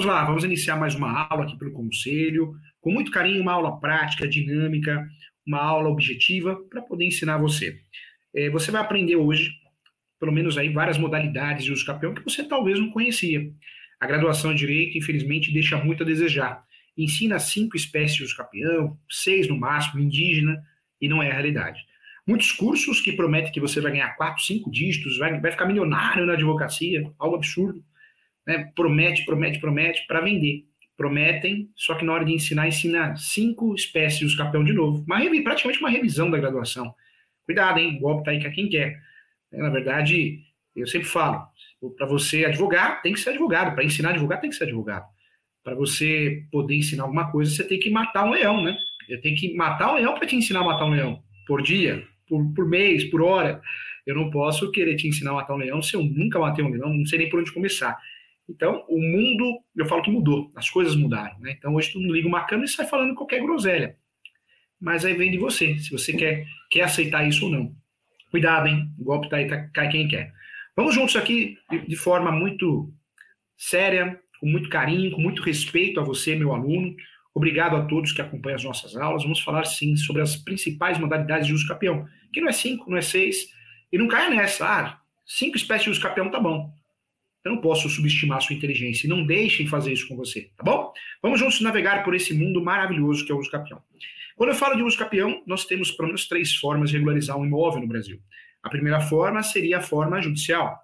Vamos lá, vamos iniciar mais uma aula aqui pelo Conselho, com muito carinho, uma aula prática, dinâmica, uma aula objetiva para poder ensinar você. É, você vai aprender hoje, pelo menos aí, várias modalidades de uso capião que você talvez não conhecia. A graduação em Direito, infelizmente, deixa muito a desejar. Ensina cinco espécies de uso capião, seis no máximo, indígena, e não é a realidade. Muitos cursos que prometem que você vai ganhar quatro, cinco dígitos, vai, vai ficar milionário na advocacia, algo absurdo. Né? Promete, promete, promete, para vender. Prometem, só que na hora de ensinar, ensina cinco espécies de uso capião de novo. Uma, praticamente uma revisão da graduação. Cuidado, hein? O golpe tá aí com quem quer. Na verdade, eu sempre falo, para você advogar, tem que ser advogado. Para ensinar a advogar, tem que ser advogado. Para você poder ensinar alguma coisa, você tem que matar um leão, né? Eu tenho que matar um leão para te ensinar a matar um leão. Por dia, por, por mês, por hora. Eu não posso querer te ensinar a matar um leão se eu nunca matei um leão, não sei nem por onde começar. Então, o mundo, eu falo que mudou, as coisas mudaram. Né? Então, hoje tu não liga uma câmera e sai falando qualquer groselha. Mas aí vem de você, se você quer, quer aceitar isso ou não. Cuidado, hein? O golpe tá aí, tá, cai quem quer. Vamos juntos aqui de, de forma muito séria, com muito carinho, com muito respeito a você, meu aluno. Obrigado a todos que acompanham as nossas aulas. Vamos falar, sim, sobre as principais modalidades de uso capião, que não é cinco, não é seis. E não caia nessa. Ah, cinco espécies de uso capião tá bom. Eu não posso subestimar sua inteligência. E não deixem fazer isso com você, tá bom? Vamos juntos navegar por esse mundo maravilhoso que é o uso capião. Quando eu falo de uso capião, nós temos pelo menos três formas de regularizar um imóvel no Brasil. A primeira forma seria a forma judicial.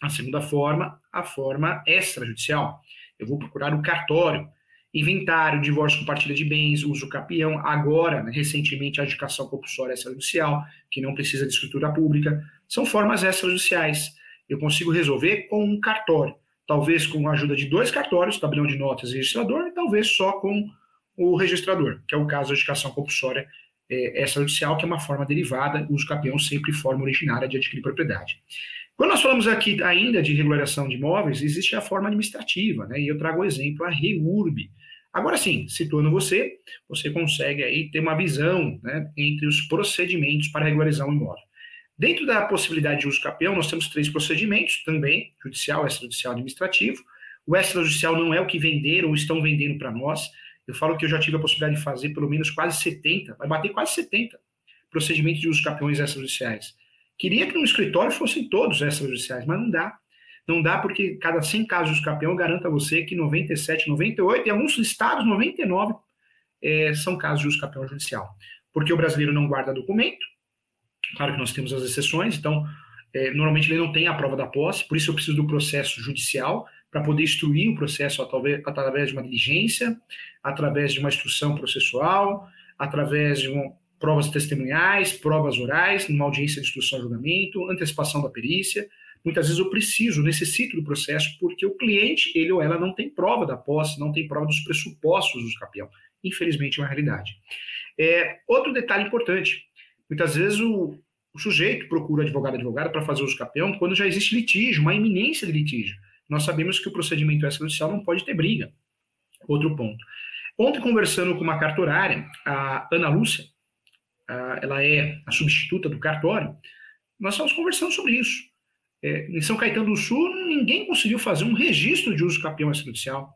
A segunda forma, a forma extrajudicial. Eu vou procurar o cartório, inventário, divórcio com partilha de bens, uso capião, agora, né, recentemente, a educação compulsória extrajudicial, que não precisa de escritura pública. São formas extrajudiciais. Eu consigo resolver com um cartório, talvez com a ajuda de dois cartórios, tabelião de notas e registrador, e talvez só com o registrador, que é o caso da educação compulsória é, extrajudicial, que é uma forma derivada, uso capião sempre forma originária de adquirir propriedade. Quando nós falamos aqui ainda de regularização de imóveis, existe a forma administrativa, né? E eu trago o exemplo, a REURB. Agora sim, situando você, você consegue aí ter uma visão né, entre os procedimentos para regularizar um imóvel. Dentro da possibilidade de uso capião, nós temos três procedimentos também, judicial, extrajudicial administrativo. O extrajudicial não é o que venderam ou estão vendendo para nós, eu falo que eu já tive a possibilidade de fazer pelo menos quase 70, vai bater quase 70 procedimentos de uso de campeões extrajudiciais. Queria que no escritório fossem todos extrajudiciais, mas não dá. Não dá porque cada 100 casos de campeão garanta a você que 97, 98 e alguns estados 99 é, são casos de uso campeão judicial. Porque o brasileiro não guarda documento, claro que nós temos as exceções, então é, normalmente ele não tem a prova da posse, por isso eu preciso do processo judicial para poder instruir o processo através de uma diligência, através de uma instrução processual, através de provas testemunhais, provas orais, numa audiência de instrução e julgamento, antecipação da perícia. Muitas vezes eu preciso, necessito do processo, porque o cliente, ele ou ela, não tem prova da posse, não tem prova dos pressupostos do capião. Infelizmente, é uma realidade. É, outro detalhe importante: muitas vezes o, o sujeito procura advogado advogada para fazer uso capião quando já existe litígio, uma iminência de litígio nós sabemos que o procedimento extrajudicial não pode ter briga. Outro ponto. Ontem, conversando com uma cartorária, a Ana Lúcia, ela é a substituta do cartório, nós estamos conversando sobre isso. É, em São Caetano do Sul, ninguém conseguiu fazer um registro de uso capião extrajudicial.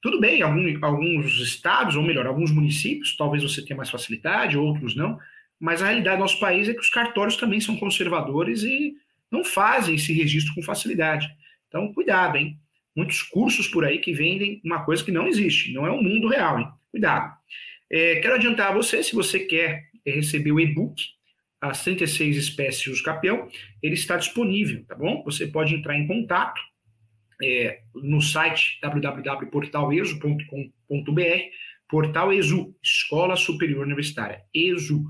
Tudo bem, algum, alguns estados, ou melhor, alguns municípios, talvez você tenha mais facilidade, outros não, mas a realidade do nosso país é que os cartórios também são conservadores e não fazem esse registro com facilidade. Então, cuidado, hein? Muitos cursos por aí que vendem uma coisa que não existe, não é o mundo real, hein? Cuidado. É, quero adiantar a você, se você quer receber o e-book, as 36 espécies de campeão, ele está disponível, tá bom? Você pode entrar em contato é, no site www.portaleso.com.br, Portal ESU, Escola Superior Universitária, ESU.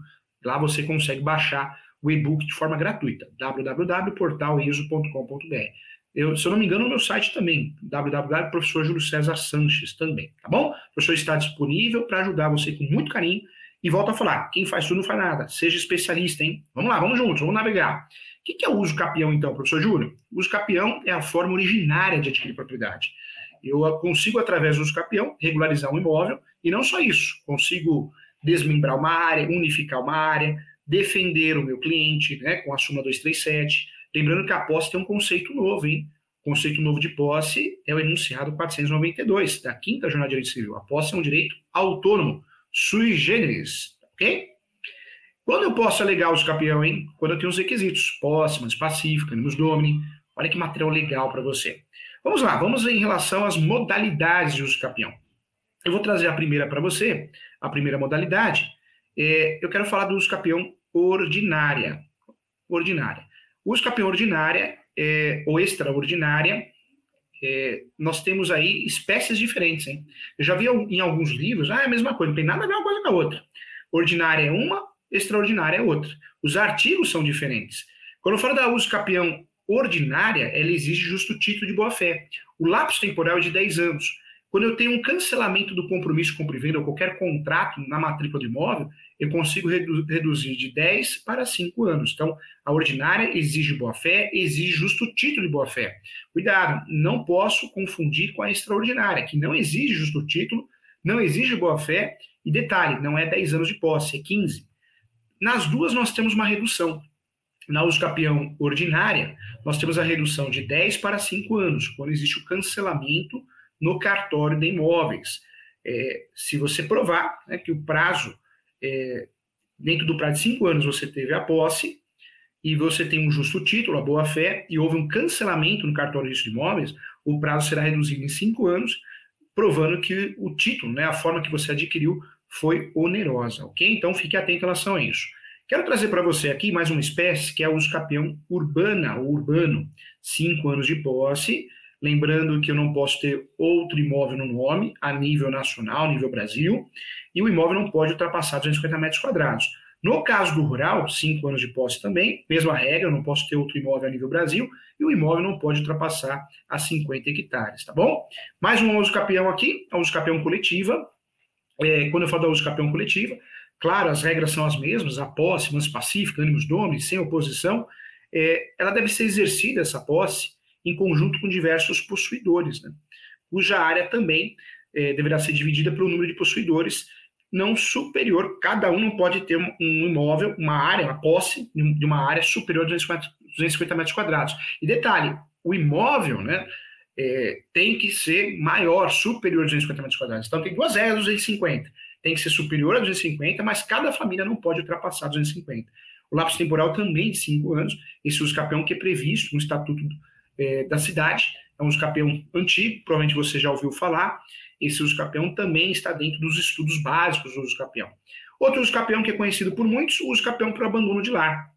Lá você consegue baixar o e-book de forma gratuita, www.portaleso.com.br. Eu, se eu não me engano, no meu site também, www.professor Júlio César Sanches também, tá bom? O professor está disponível para ajudar você com muito carinho. E volto a falar, quem faz tudo não faz nada. Seja especialista, hein? Vamos lá, vamos juntos, vamos navegar. O que é o uso capião, então, professor Júlio? O uso capião é a forma originária de adquirir propriedade. Eu consigo, através do uso capião, regularizar um imóvel, e não só isso, consigo desmembrar uma área, unificar uma área, defender o meu cliente né, com a súmula 237, Lembrando que a posse tem um conceito novo, hein? Conceito novo de posse é o enunciado 492 da quinta jornada de direito civil. A posse é um direito autônomo, sui generis, ok? Quando eu posso alegar os capião, hein? Quando eu tenho os requisitos, posse, mas pacífica, animus domini. Olha que material legal para você. Vamos lá, vamos em relação às modalidades de uso capião. Eu vou trazer a primeira para você, a primeira modalidade. É, eu quero falar do uso ordinária. Ordinária. O capião ordinária é, ou extraordinária, é, nós temos aí espécies diferentes. Hein? Eu já vi em alguns livros, ah, é a mesma coisa, não tem nada a ver uma coisa com a outra. Ordinária é uma, extraordinária é outra. Os artigos são diferentes. Quando eu falo da uso capião ordinária, ela exige justo título de boa-fé. O lapso temporal é de 10 anos. Quando eu tenho um cancelamento do compromisso compra e venda ou qualquer contrato na matrícula do imóvel, eu consigo redu reduzir de 10 para 5 anos. Então, a ordinária exige boa-fé, exige justo título de boa-fé. Cuidado, não posso confundir com a extraordinária, que não exige justo título, não exige boa-fé, e detalhe, não é 10 anos de posse, é 15. Nas duas, nós temos uma redução. Na uso capião ordinária, nós temos a redução de 10 para 5 anos, quando existe o cancelamento no cartório de imóveis. É, se você provar né, que o prazo, é, dentro do prazo de cinco anos, você teve a posse e você tem um justo título, a boa-fé, e houve um cancelamento no cartório de imóveis, o prazo será reduzido em cinco anos, provando que o título, né, a forma que você adquiriu, foi onerosa, ok? Então fique atento em relação a isso. Quero trazer para você aqui mais uma espécie que é o escapião urbana, ou urbano. Cinco anos de posse, Lembrando que eu não posso ter outro imóvel no nome, a nível nacional, nível Brasil, e o imóvel não pode ultrapassar 250 metros quadrados. No caso do rural, cinco anos de posse também, mesma regra, eu não posso ter outro imóvel a nível Brasil, e o imóvel não pode ultrapassar a 50 hectares, tá bom? Mais um uso capião aqui, a uso capião coletiva. É, quando eu falo da uso capião coletiva, claro, as regras são as mesmas, a posse, mas pacífica, ânimos domes, sem oposição, é, ela deve ser exercida, essa posse, em conjunto com diversos possuidores, né? cuja área também é, deverá ser dividida pelo número de possuidores não superior, cada um não pode ter um, imóvel, uma área, uma posse de uma área superior a 250, metros quadrados. E detalhe, o imóvel, né, é, tem que ser maior, superior a 250 metros quadrados. Então tem duas áreas, 250. Tem que ser superior a 250, mas cada família não pode ultrapassar 250. O lapso temporal também de 5 anos, esse uso capião que é previsto no Estatuto é, da cidade. É um usucapião antigo, provavelmente você já ouviu falar. Esse usucapião também está dentro dos estudos básicos do usucapião. Outro usucapião que é conhecido por muitos, o usucapião para abandono de lar.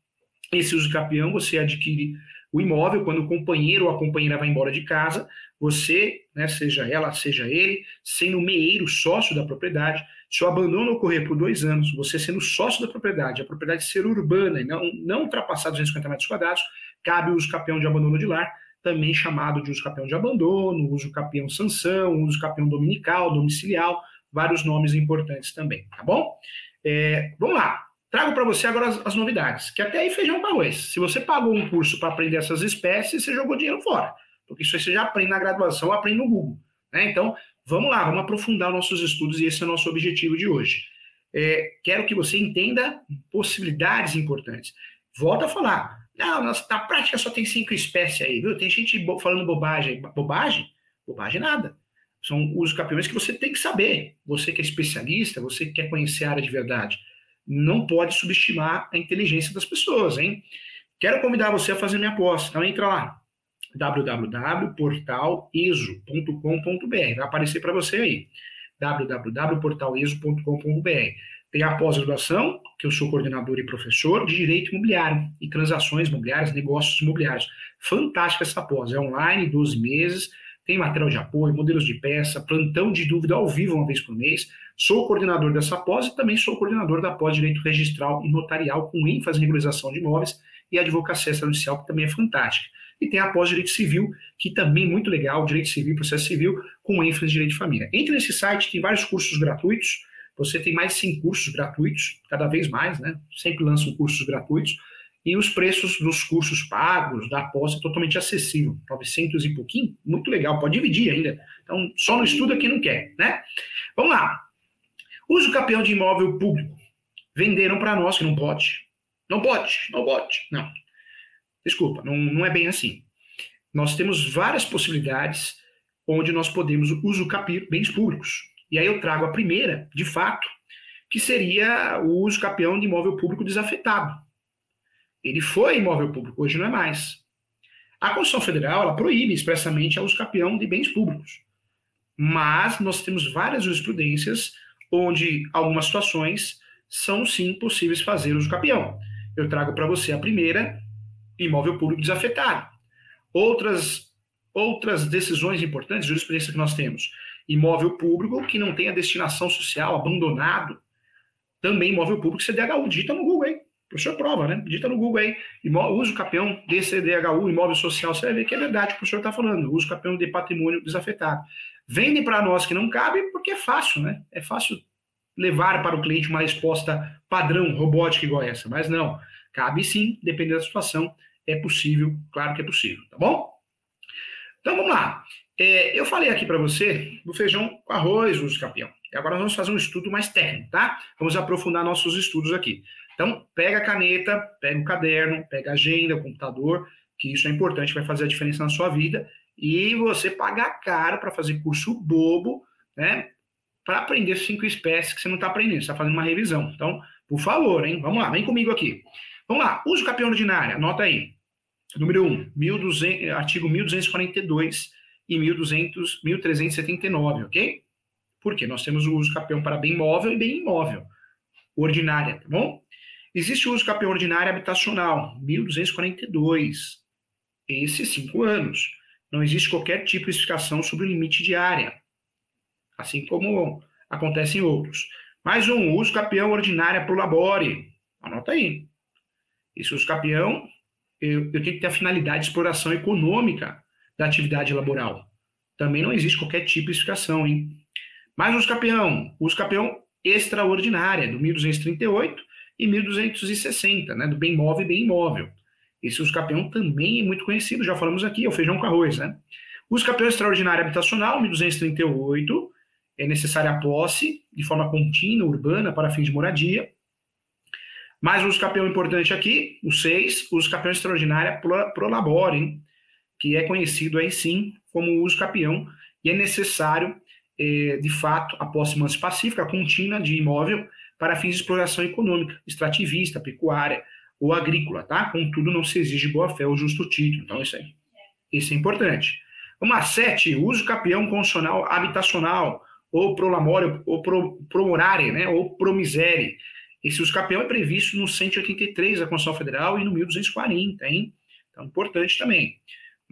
Esse usucapião você adquire o imóvel quando o companheiro ou a companheira vai embora de casa, você, né, seja ela, seja ele, sendo meeiro, sócio da propriedade, se o abandono ocorrer por dois anos, você sendo sócio da propriedade, a propriedade ser urbana e não, não ultrapassar 250 metros quadrados, cabe o uso capião de abandono de lar, também chamado de uso capião de abandono, uso capião sanção, uso capião dominical, domiciliar, vários nomes importantes também, tá bom? É, vamos lá, trago para você agora as, as, novidades, que até aí feijão com arroz. Se você pagou um curso para aprender essas espécies, você jogou dinheiro fora, porque isso aí você já aprende na graduação, aprende no Google. Né? Então, vamos lá, vamos aprofundar nossos estudos e esse é o nosso objetivo de hoje. É, quero que você entenda possibilidades importantes. Volto a falar, não, na, na, prática só tem cinco espécies aí, viu? Tem gente falando bobagem. Bobagem? Bobagem nada. São os campeões que você tem que saber. Você que é especialista, você que quer conhecer a área de verdade. Não pode subestimar a inteligência das pessoas, hein? Quero convidar você a fazer minha aposta. Então entra lá, www.portaleso.com.br. Vai aparecer para você aí. www.portaleso.com.br. Tem a pós-graduação, que eu sou coordenador e professor de Direito Imobiliário e Transações Imobiliárias, Negócios Imobiliários. Fantástica essa pós, é online, 12 meses, tem material de apoio, modelos de peça, plantão de dúvida ao vivo uma vez por mês. Sou coordenador dessa pós e também sou coordenador da pós Direito Registral e Notarial, com ênfase em regularização de imóveis e advocacia extrajudicial, que também é fantástica. E tem a pós Direito Civil, que também é muito legal, Direito Civil, Processo Civil, com ênfase em Direito de Família. Entre nesse site, tem vários cursos gratuitos, você tem mais de 100 cursos gratuitos, cada vez mais, né? Sempre lançam cursos gratuitos. E os preços dos cursos pagos, da aposta, totalmente acessível. 900 e pouquinho, muito legal, pode dividir ainda. Então, só não estuda quem não quer, né? Vamos lá. Uso campeão de imóvel público. Venderam para nós que não pode. Não pode, não pode. Não. Desculpa, não, não é bem assim. nós temos várias possibilidades onde nós podemos usucapir bens públicos. E aí eu trago a primeira, de fato, que seria o uso capião de imóvel público desafetado. Ele foi imóvel público, hoje não é mais. A Constituição Federal ela proíbe expressamente o uso capião de bens públicos. Mas nós temos várias jurisprudências onde algumas situações são sim possíveis fazer uso capião. Eu trago para você a primeira, imóvel público desafetado. Outras outras decisões importantes, jurisprudência que nós temos, imóvel público que não tenha destinação social, abandonado, também imóvel público CDHU, digita no Google aí, o professor prova, né? Digita no Google aí, uso capião de CDHU, imóvel social, você vai ver que é verdade o que o professor está falando, uso capião de patrimônio desafetado. Vende para nós que não cabe porque é fácil, né? É fácil levar para o cliente uma resposta padrão, robótica igual essa. Mas não, cabe sim, dependendo da situação, é possível, claro que é possível, tá bom? Então vamos lá. É, eu falei aqui para você do feijão com arroz, uso capião. E agora vamos fazer um estudo mais técnico, tá? Vamos aprofundar nossos estudos aqui. Então, pega a caneta, pega o caderno, pega a agenda, o computador, que isso é importante, vai fazer a diferença na sua vida. E você paga caro para fazer curso bobo, né? para aprender cinco espécies que você não está aprendendo, você está fazendo uma revisão. Então, por favor, hein? Vamos lá, vem comigo aqui. Vamos lá, uso capião ordinário, anota aí. Número 1, 1200, artigo 1242 e 1200, 1379, ok? Porque nós temos o uso capião para bem móvel e bem imóvel. Ordinária, tá bom? Existe o uso capião ordinário habitacional, 1242. Esses cinco anos. Não existe qualquer tipo de especificação sobre o limite de área assim como acontece em outros. Mais um, uso capião ordinária pro labore. Anota aí. Esse uso capião, eu, eu tenho que ter a finalidade de exploração econômica da atividade laboral. Também não existe qualquer de explicação, hein? Mais uso capião, uso capião extraordinária, do 1238 e 1260, né? Do bem móvel e bem imóvel. Esse uso capião também é muito conhecido, já falamos aqui, é o feijão com arroz, né? Uso capião extraordinário habitacional, 1238, é necessária a posse de forma contínua, urbana, para fins de moradia. Mais um capião importante aqui, o 6, uso capião extraordinária pro labore, que é conhecido aí sim como uso capião, e é necessário, é, de fato, a posse mansa pacífica contínua de imóvel para fins de exploração econômica, extrativista, pecuária ou agrícola, tá? Contudo, não se exige boa-fé ou justo título. Então, isso aí. Isso é importante. Lá, 7, uso capião constitucional habitacional, ou prolamore, ou pro, promorare, né, ou promisere. Esse uso capião é previsto no 183 da Constituição Federal e no 1240, hein? Então, importante também.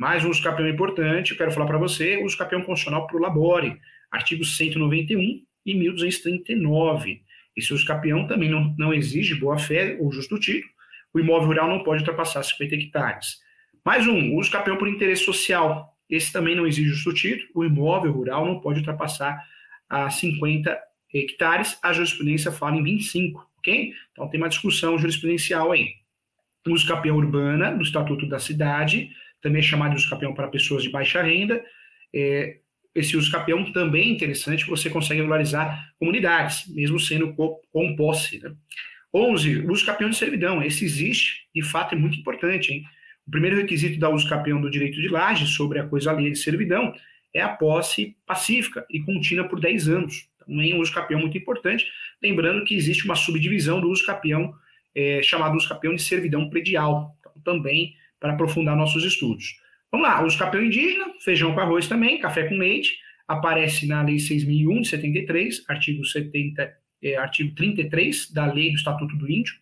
Mais um uso capião importante, eu quero falar para você, uso capião constitucional pro labore, artigos 191 e 1239. Esse uso capião também não, não exige boa-fé ou justo título. O imóvel rural não pode ultrapassar 50 hectares. Mais um, uso capião por interesse social. Esse também não exige justo título. O imóvel rural não pode ultrapassar a 50 hectares, a jurisprudência fala em 25, ok? Então tem uma discussão jurisprudencial aí. O uso capião urbana, do Estatuto da Cidade, também é chamado de uso capião para pessoas de baixa renda. É, esse uso capião também é interessante, você consegue regularizar comunidades, mesmo sendo com, posse. Né? 11. Uso capião de servidão. Esse existe, de fato, é muito importante. Hein? O primeiro requisito da uso capião do direito de laje sobre a coisa alheia de servidão é a posse pacífica e contínua por 10 anos. Também um uso capião muito importante, lembrando que existe uma subdivisão do uso capião, é, chamado uso capião de servidão predial, então, também para aprofundar nossos estudos. Vamos lá, uso capião indígena, feijão com arroz também, café com leite, aparece na Lei 6.001 de 73, artigo, 70, é, artigo 33 da Lei do Estatuto do Índio.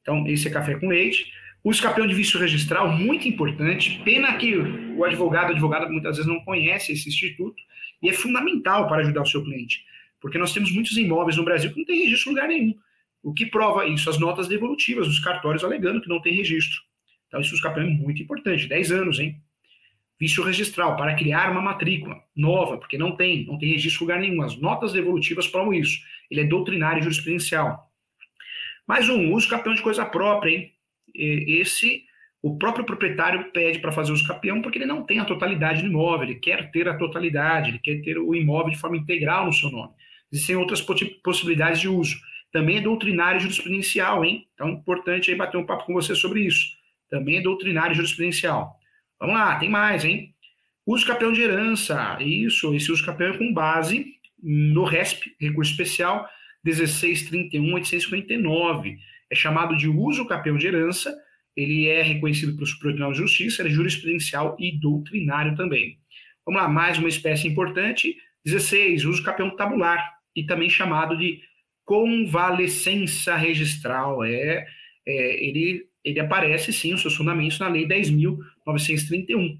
Então, esse é café com leite. O escapeão de vício registral, muito importante. Pena que o advogado, advogada, muitas vezes não conhece esse instituto e é fundamental para ajudar o seu cliente, porque nós temos muitos imóveis no Brasil que não tem registro em lugar nenhum. O que prova isso? As notas devolutivas dos cartórios alegando que não tem registro. Então, isso é muito importante. 10 anos, hein? Vício registral, para criar uma matrícula nova, porque não tem, não tem registro lugar nenhum. As notas devolutivas provam isso. Ele é doutrinário e jurisprudencial. Mais um, uso capião de coisa própria, hein? esse o próprio proprietário pede para fazer o capião porque ele não tem a totalidade do imóvel, ele quer ter a totalidade, ele quer ter o imóvel de forma integral no seu nome. Existem outras possibilidades de uso. Também é doutrinário jurisprudencial, hein? Então, é importante aí bater um papo com você sobre isso. Também é doutrinário jurisprudencial. Vamos lá, tem mais, hein? Uso campeão de herança. Isso, esse uso campeão é com base no RESP, recurso especial 1631.859. É chamado de uso campeão de herança. Ele é reconhecido pelo Supremo Tribunal de Justiça, é jurisprudencial e doutrinário também. Vamos lá, mais uma espécie importante. 16, uso campeão tabular, e também chamado de convalescença registral. É, é, ele, ele aparece, sim, os seus fundamentos na Lei 10.931.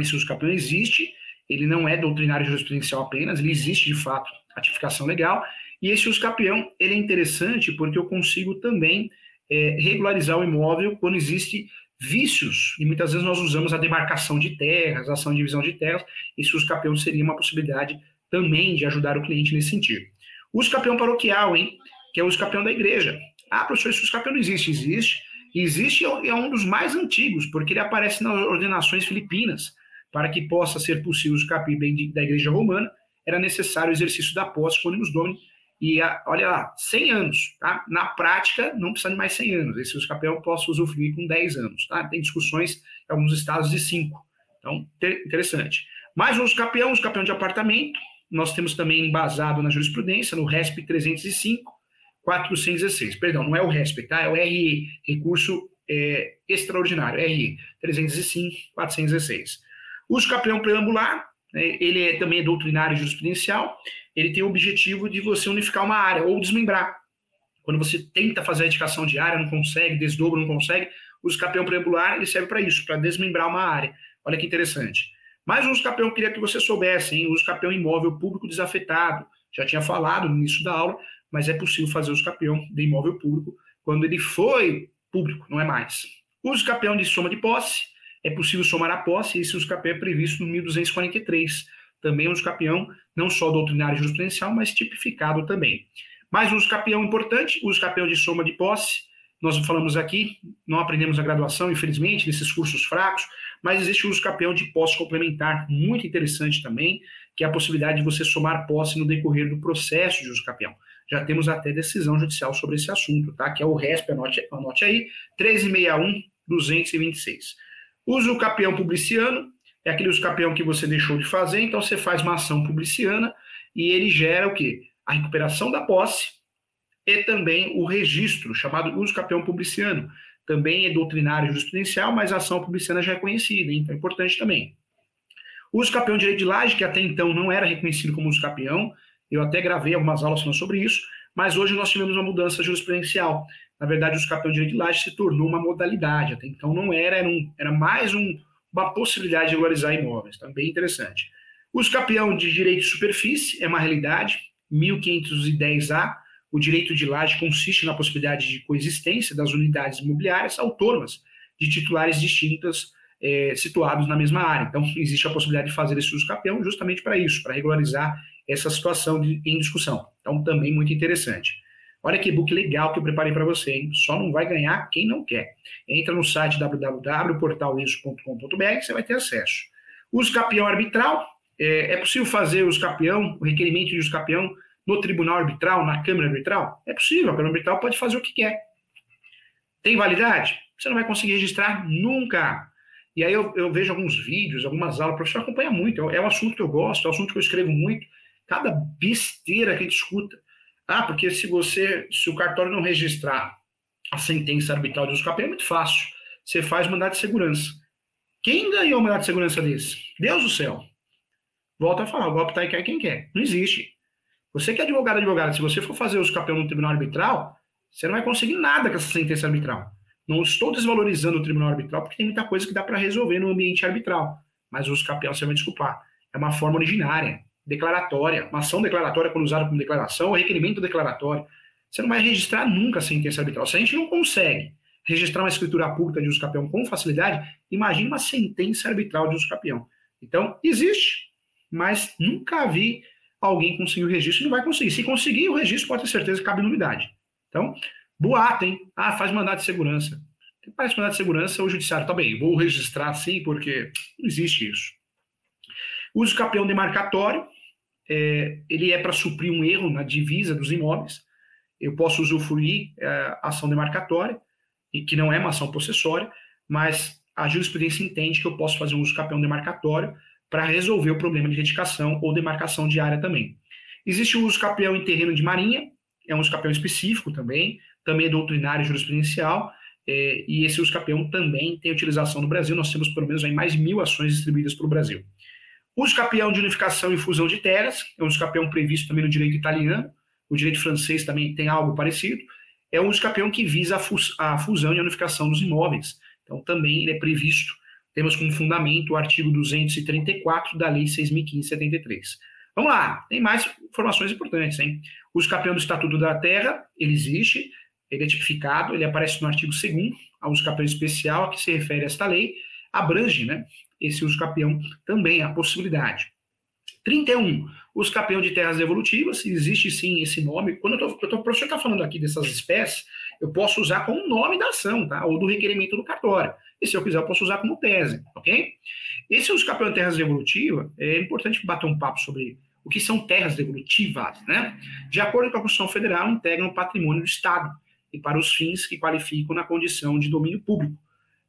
Esse uso campeão existe, ele não é doutrinário jurisprudencial apenas, ele existe de fato, ratificação legal, e esse uso campeão ele é interessante porque eu consigo também é, regularizar o imóvel quando existe vícios, e muitas vezes nós usamos a demarcação de terras, a ação de divisão de terras, esse uso campeão seria uma possibilidade também de ajudar o cliente nesse sentido. Uso campeão paroquial, hein? Que é o uso campeão da igreja. Ah, professor, esse uso campeão não existe. Existe. Existe e é um dos mais antigos, porque ele aparece nas ordenações filipinas. Para que possa ser possível o uso campeão da igreja romana, era necessário o exercício da posse com ônibus domini. E olha lá, 100 anos, tá? Na prática, não precisa de mais 100 anos. Esse eu posso usufruir com 10 anos, tá? Tem discussões em alguns estados de 5. Então, interessante. Mais um uso campeão, uso campeão de apartamento, nós temos também embasado na jurisprudência, no RESP 305, 416. Perdão, não é o RESP, tá? É o RE, recurso é, extraordinário, RE 305, 416. Uso campeão preambular, né, ele é também é doutrinário e jurisprudencial, ele tem o objetivo de você unificar uma área ou desmembrar. Quando você tenta fazer a indicação de área, não consegue, desdobra, não consegue, o uso preambular ele serve para isso, para desmembrar uma área. Olha que interessante. Mas o uso campeão eu queria que você soubesse, hein? O uso imóvel público desafetado. Já tinha falado no início da aula, mas é possível fazer o uso campeão de imóvel público quando ele foi público, não é mais. O uso campeão de soma de posse, é possível somar a posse, e esse uso campeão é previsto no 1243. Também o uso campeão, não só doutrinário e jurisprudencial, mas tipificado também. Mais um uso campeão importante, o uso campeão de soma de posse, nós falamos aqui, não aprendemos na graduação, infelizmente, nesses cursos fracos, mas existe o uso campeão de posse complementar, muito interessante também, que é a possibilidade de você somar posse no decorrer do processo de uso campeão. Já temos até decisão judicial sobre esse assunto, tá? Que é o RESP, anote, anote aí, 1361-226. Uso campeão publiciano é aquele uso campeão que você deixou de fazer, então você faz uma ação publiciana e ele gera o quê? A recuperação da posse e também o registro, chamado uso campeão publiciano. Também é doutrinário jurisprudencial, mas a ação publiciana já é conhecida, então é importante também. O uso campeão de direito de laje, que até então não era reconhecido como uso campeão, eu até gravei algumas aulas falando sobre isso, mas hoje nós tivemos uma mudança jurisprudencial. Na verdade, o de direito de laje se tornou uma modalidade, até então não era, era, um, era mais um, uma possibilidade de regularizar imóveis, tá? bem interessante. O uso campeão de direito de superfície é uma realidade, 1510A, o direito de laje consiste na possibilidade de coexistência das unidades imobiliárias autônomas de titulares distintas é, situados na mesma área. Então, existe a possibilidade de fazer esse uso capião justamente para isso, para regularizar essa situação de, em discussão. Então, também muito interessante. Olha que book legal que eu preparei para você, hein? Só não vai ganhar quem não quer. Entra no site www.portaliso.com.br você vai ter acesso. Uso capião arbitral. É, é possível fazer o uso capião, o requerimento de uso capião no tribunal arbitral, na Câmara Arbitral? É possível, a Câmara Arbitral pode fazer o que quer. Tem validade? Você não vai conseguir registrar nunca. E aí eu, eu vejo alguns vídeos, algumas aulas, o professor acompanha muito, é um assunto que eu gosto, é um assunto que eu escrevo muito, cada besteira que a gente escuta. Ah, porque se você, se o cartório não registrar a sentença arbitral de uso é muito fácil. Você faz mandado de segurança. Quem ganhou o mandado de segurança desse? Deus do céu. Volta a falar, o golpe tá aí, quer quem quer. Não existe. Você que é advogado, advogada, se você for fazer os campeão no tribunal arbitral, você não vai conseguir nada com essa sentença arbitral. Não estou desvalorizando o tribunal arbitral, porque tem muita coisa que dá para resolver no ambiente arbitral. Mas os campeões, você vai desculpar. É uma forma originária, declaratória, uma ação declaratória quando usada como declaração, ou requerimento declaratório. Você não vai registrar nunca a sentença arbitral. Se a gente não consegue registrar uma escritura pública de uso campeão com facilidade, imagine uma sentença arbitral de uso campeão. Então, existe, mas nunca vi alguém conseguir o registro e não vai conseguir. Se conseguir o registro, pode ter certeza que cabe nulidade. Então, boato, hein? Ah, faz mandado de segurança. Parece mandado de segurança, o judiciário, tá bem, vou registrar sim, porque não existe isso. Uso campeão demarcatório, é, ele é para suprir um erro na divisa dos imóveis. Eu posso usufruir é, ação demarcatória, que não é uma ação possessória, mas a jurisprudência entende que eu posso fazer um uso capião demarcatório para resolver o problema de retificação ou demarcação de área também. Existe o uso capião em terreno de marinha, é um uso capião específico também, também é doutrinário jurisprudencial, é, e esse uso capião também tem utilização no Brasil, nós temos pelo menos aí mais mil ações distribuídas para o Brasil. O uso capião de unificação e fusão de terras, é um uso capião previsto também no direito italiano, o direito francês também tem algo parecido, é um uso capião que visa a, fus a fusão e a unificação dos imóveis, então também ele é previsto, temos como fundamento o artigo 234 da Lei 6.573. Vamos lá, tem mais informações importantes, hein? O uso capião do Estatuto da Terra, ele existe, ele é tipificado, ele aparece no artigo 2 a uso capião especial a que se refere a esta lei, abrange, né, esse uso capião também, a possibilidade. 31, uso capião de terras evolutivas, existe sim esse nome. Quando eu tô, o professor está falando aqui dessas espécies, eu posso usar como nome da ação, tá? Ou do requerimento do cartório. E se eu quiser, eu posso usar como tese, ok? Esse uso capião de terras evolutivas, é importante bater um papo sobre o que são terras devolutivas, né? De acordo com a Constituição Federal, integram o patrimônio do Estado e para os fins que qualificam na condição de domínio público.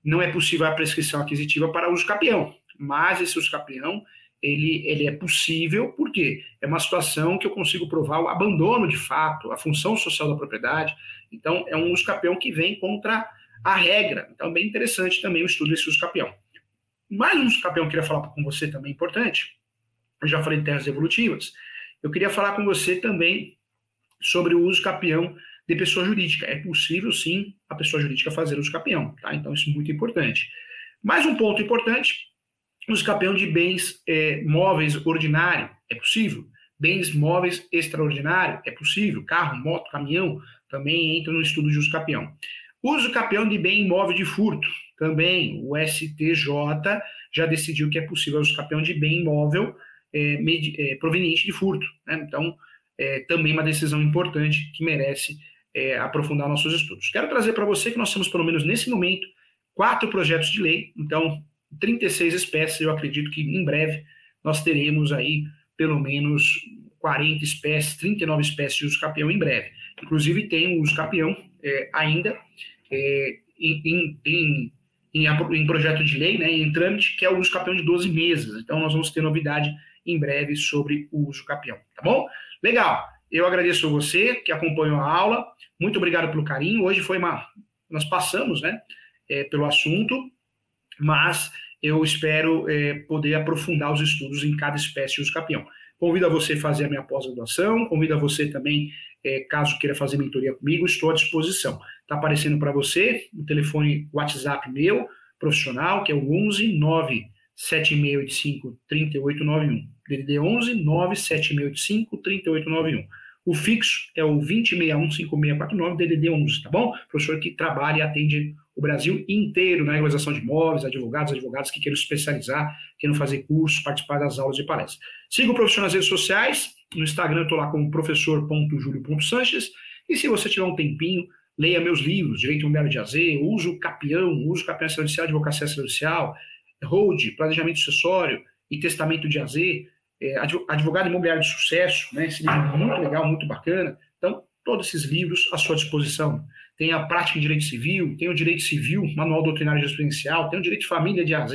Não é possível a prescrição aquisitiva para uso capião, mas esse uso capião ele, ele é possível porque é uma situação que eu consigo provar o abandono de fato, a função social da propriedade. Então, é um uso capião que vem contra a regra. Então, bem interessante também o estudo desse uso capião. Mais um uso capião que eu queria falar com você também importante, eu já falei de terras evolutivas, eu queria falar com você também sobre o uso capião de pessoa jurídica. É possível, sim, a pessoa jurídica fazer uso capião, tá? Então, isso é muito importante. Mais um ponto importante, uso capião de bens é, móveis ordinário, é possível. Bens móveis extraordinário, é possível. Carro, moto, caminhão, também entra no estudo de uso capião. Uso capião de bem imóvel de furto, também o STJ já decidiu que é possível uso capião de bem imóvel é, é, proveniente de furto. Né? Então, é, também uma decisão importante que merece é, aprofundar nossos estudos. Quero trazer para você que nós temos, pelo menos nesse momento, quatro projetos de lei, então 36 espécies, eu acredito que em breve nós teremos aí pelo menos 40 espécies, 39 espécies de uso capião em breve. Inclusive tem o uso capião é, ainda é, em, em, em, em, projeto de lei, né, em trâmite, que é o uso capião de 12 meses. Então nós vamos ter novidade em breve sobre o uso capião, tá bom? Legal. Eu agradeço você que acompanhou a aula. Muito obrigado pelo carinho. Hoje foi uma. Nós passamos, né, é, pelo assunto, mas eu espero é, poder aprofundar os estudos em cada espécie de uso capião. Convido a você fazer a minha pós-graduação, convido a você também, é, caso queira fazer mentoria comigo, estou à disposição. Está aparecendo para você o telefone WhatsApp meu, profissional, que é o 11 97685 3891. DDD 11 97685 3891. O fixo é o 2061-5649, DDD 11, tá bom? Professor que trabalha e atende o Brasil inteiro na regularização de imóveis, advogados, advogados que queiram especializar, queiram fazer cursos, participar das aulas de palestras. Siga o professor nas redes sociais, no Instagram eu estou lá como professor.julio.sanches, e se você tiver um tempinho, leia meus livros, Direito Imobiliário de AZ, Uso Capião, Uso Capião Extrajudicial, Advocacia Extrajudicial, Hold, Planejamento Sucessório e Testamento de AZ, é, Advogado Imobiliário de Sucesso, né? esse livro é muito legal, muito bacana. Então, todos esses livros à sua disposição. Tem a Prática em Direito Civil, tem o Direito Civil, Manual Doutrinário Jurisprudencial, tem o Direito de Família de AZ,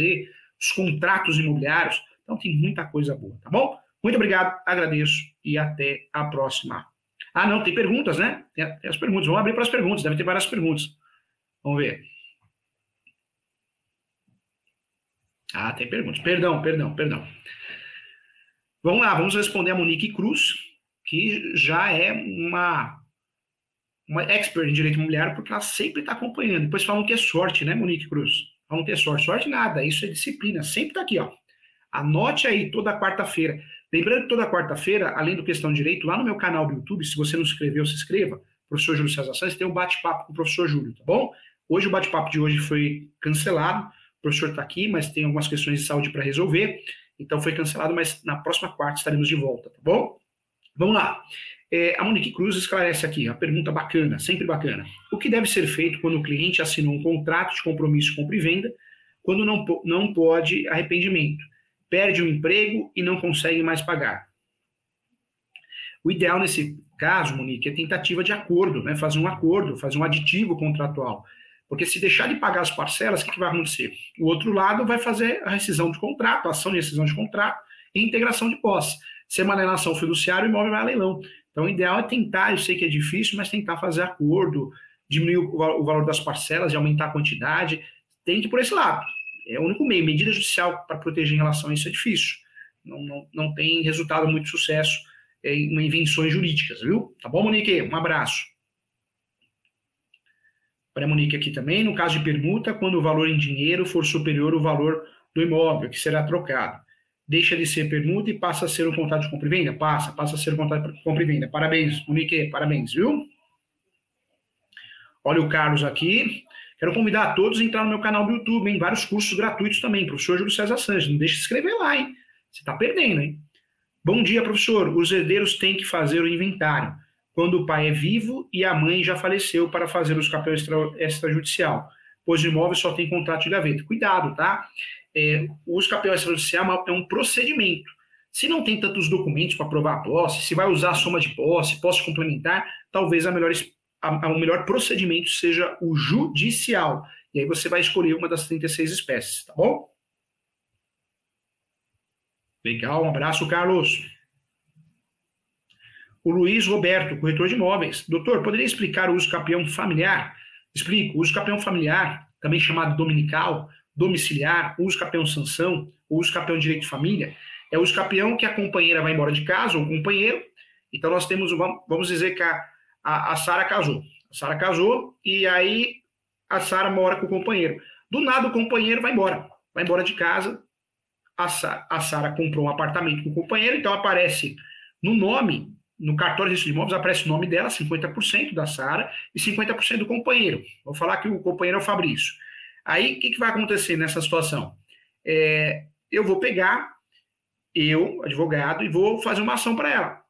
os contratos imobiliários. Então, tem muita coisa boa, tá bom? Muito obrigado, agradeço e até a próxima. Ah, não, tem perguntas, né? Tem as perguntas. Vamos abrir para as perguntas, deve ter várias perguntas. Vamos ver. Ah, tem perguntas. Perdão, perdão, perdão. Vamos lá, vamos responder a Monique Cruz, que já é uma, uma expert em direito imobiliário, porque ela sempre está acompanhando. Depois falam que é sorte, né, Monique Cruz? Falam que é sorte. Sorte nada, isso é disciplina. Sempre está aqui, ó. Anote aí toda quarta-feira. Lembrando que toda quarta-feira, além do Questão de Direito, lá no meu canal do YouTube, se você não se inscreveu, se inscreva, professor Júlio César Santos, tem um bate-papo com o professor Júlio, tá bom? Hoje o bate-papo de hoje foi cancelado, o professor está aqui, mas tem algumas questões de saúde para resolver. Então foi cancelado, mas na próxima quarta estaremos de volta, tá bom? Vamos lá. É, a Monique Cruz esclarece aqui, a pergunta bacana, sempre bacana. O que deve ser feito quando o cliente assinou um contrato de compromisso compra e venda, quando não, não pode arrependimento, perde o emprego e não consegue mais pagar? O ideal nesse caso, Monique, é tentativa de acordo, né? fazer um acordo, fazer um aditivo contratual, Porque se deixar de pagar as parcelas, o que, que vai acontecer? O outro lado vai fazer a rescisão de contrato, a ação de rescisão de contrato e integração de posse. Se alienação fiduciária, o imóvel vai a leilão. Então, o ideal é tentar, eu sei que é difícil, mas tentar fazer acordo, diminuir o valor das parcelas e aumentar a quantidade. Tente por esse lado. É o único meio. Medida judicial para proteger em relação a isso é difícil. Não, não, não tem resultado muito sucesso em invenções jurídicas, viu? Tá bom, Monique? Um abraço. Para a Monique aqui também, no caso de permuta, quando o valor em dinheiro for superior ao valor do imóvel que será trocado. Deixa de ser permuta e passa a ser um contrato de compra e venda? Passa, passa a ser um contrato de compra e venda. Parabéns, Monique, parabéns, viu? Olha o Carlos aqui. Quero convidar a todos a entrar no meu canal do YouTube, em vários cursos gratuitos também, professor Júlio César Sanches. Não deixe de se inscrever lá, hein? Você está perdendo, hein? Bom dia, professor. Os herdeiros têm que fazer o inventário quando o pai é vivo e a mãe já faleceu para fazer os extra, extrajudicial, pois o imóvel só tem contrato de gaveta. Cuidado, tá? É, o uso capel extrajudicial é um procedimento. Se não tem tantos documentos para provar a posse, se vai usar a soma de posse, posse complementar, talvez a melhor a, o melhor procedimento seja o judicial. E aí você vai escolher uma das 36 espécies, tá bom? Legal, um abraço, Carlos. O Luiz Roberto, corretor de imóveis. Doutor, poderia explicar o uso capião familiar? Explico. O uso capião familiar, também chamado dominical, domiciliar, uso capião sanção, uso capião direito de família, é o uso capião que a companheira vai embora de casa, ou o companheiro. Então, nós temos, vamos dizer que a, a, a Sara casou. A Sara casou e aí a Sara mora com o companheiro. Do nada o companheiro vai embora. Vai embora de casa. A Sara comprou um apartamento com o companheiro, então aparece no nome, no cartório de registro de imóveis, aparece o nome dela, 50% da Sara e 50% do companheiro. Vou falar que o companheiro é o Fabrício. Aí, o que, que vai acontecer nessa situação? É, eu vou pegar, eu, advogado, e vou fazer uma ação para ela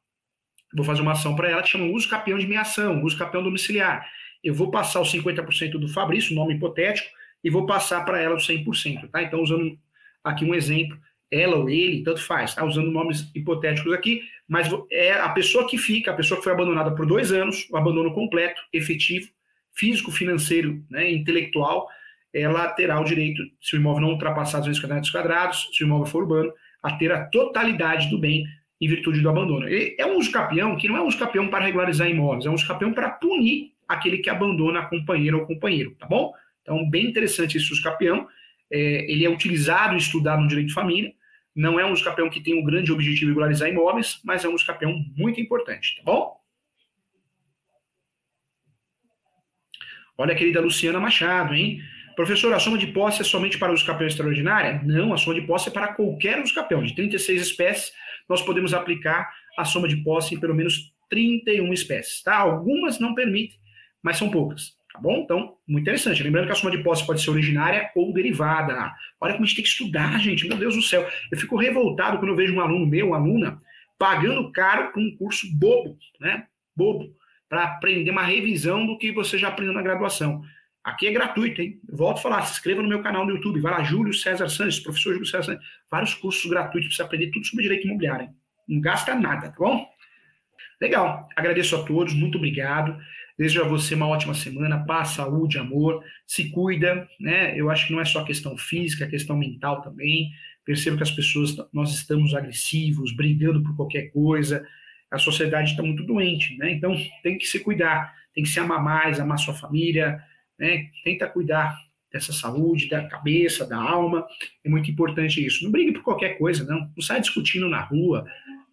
vou fazer uma ação para ela que chama uso capião de minha ação, uso capião domiciliar. Eu vou passar os 50% do Fabrício, nome hipotético, e vou passar para ela os 100%, tá? Então, usando aqui um exemplo, ela ou ele, tanto faz, tá? Usando nomes hipotéticos aqui, mas é a pessoa que fica, a pessoa que foi abandonada por dois anos, o abandono completo, efetivo, físico, financeiro, né, intelectual, ela terá o direito, se o imóvel não ultrapassar 250 metros quadrados, se o imóvel for urbano, a ter a totalidade do bem em virtude do abandono. É um uso capião que não é um uso capião para regularizar imóveis, é um uso capião para punir aquele que abandona a companheira ou companheiro, tá bom? Então, bem interessante esse uso capião. É, ele é utilizado e estudado no direito de família. Não é um uso capião que tem o grande objetivo de regularizar imóveis, mas é um uso capião muito importante, tá bom? Olha a querida Luciana Machado, hein? Professor, a soma de posse é somente para uso capião extraordinária? Não, a soma de posse é para qualquer uso capião. De 36 espécies, nós podemos aplicar a soma de posse em pelo menos 31 espécies, tá? Algumas não permitem, mas são poucas, tá bom? Então, muito interessante. Lembrando que a soma de posse pode ser originária ou derivada. Olha como a gente tem que estudar, gente. Meu Deus do céu. Eu fico revoltado quando eu vejo um aluno meu, uma aluna, pagando caro por um curso bobo, né? Bobo, para aprender uma revisão do que você já aprendeu na graduação. Aqui é gratuito, hein? Volto a falar, se inscreva no meu canal no YouTube, vai lá, Júlio César Santos, professor Júlio César Santos, vários cursos gratuitos para você aprender tudo sobre direito imobiliário, hein? Não gasta nada, tá bom? Legal, agradeço a todos, muito obrigado. Desejo a você uma ótima semana, paz, saúde, amor, se cuida, né? Eu acho que não é só questão física, é questão mental também. Percebo que as pessoas, nós estamos agressivos, brigando por qualquer coisa, a sociedade está muito doente, né? Então tem que se cuidar, tem que se amar mais, amar sua família, né? Tenta cuidar dessa saúde, da cabeça, da alma. É muito importante isso. Não brigue por qualquer coisa, não. Não sai discutindo na rua,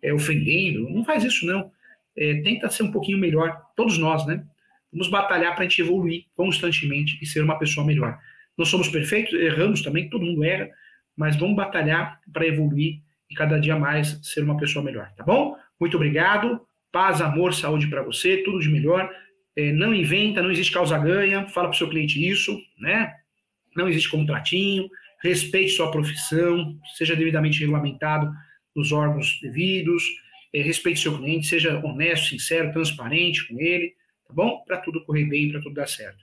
é, ofendendo. Não faz isso, não. É, tenta ser um pouquinho melhor, todos nós, né? Vamos batalhar para a gente evoluir constantemente e ser uma pessoa melhor. Não somos perfeitos, erramos também, todo mundo erra, mas vamos batalhar para evoluir e cada dia mais ser uma pessoa melhor, tá bom? Muito obrigado. Paz, amor, saúde para você, tudo de melhor é, não inventa, não existe causa-ganha, fala para o seu cliente isso, né? Não existe contratinho, respeite sua profissão, seja devidamente regulamentado nos órgãos devidos, é, respeite seu cliente, seja honesto, sincero, transparente com ele, tá bom? Para tudo correr bem, para tudo dar certo.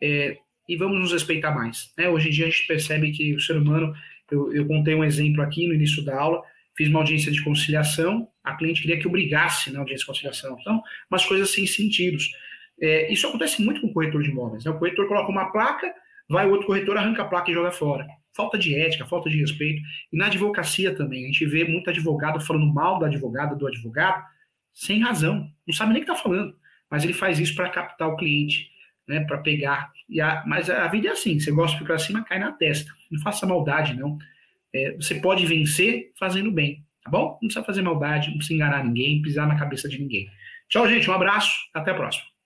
É, e vamos nos respeitar mais. Né? Hoje em dia a gente percebe que o ser humano, eu, eu contei um exemplo aqui no início da aula, fiz uma audiência de conciliação, a cliente queria que eu brigasse na audiência de conciliação. Então, umas coisas sem sentidos. É, isso acontece muito com o corretor de imóveis. Né? O corretor coloca uma placa, vai o outro corretor, arranca a placa e joga fora. Falta de ética, falta de respeito. E na advocacia também, a gente vê muito advogado falando mal da advogada, do advogado, sem razão. Não sabe nem o que está falando. Mas ele faz isso para captar o cliente, né, para pegar. E a, mas a vida é assim: você gosta de ficar acima, cai na testa. Não faça maldade, não. É, você pode vencer fazendo bem, tá bom? Não precisa fazer maldade, não precisa enganar ninguém, pisar na cabeça de ninguém. Tchau, gente. Um abraço. Até a próxima.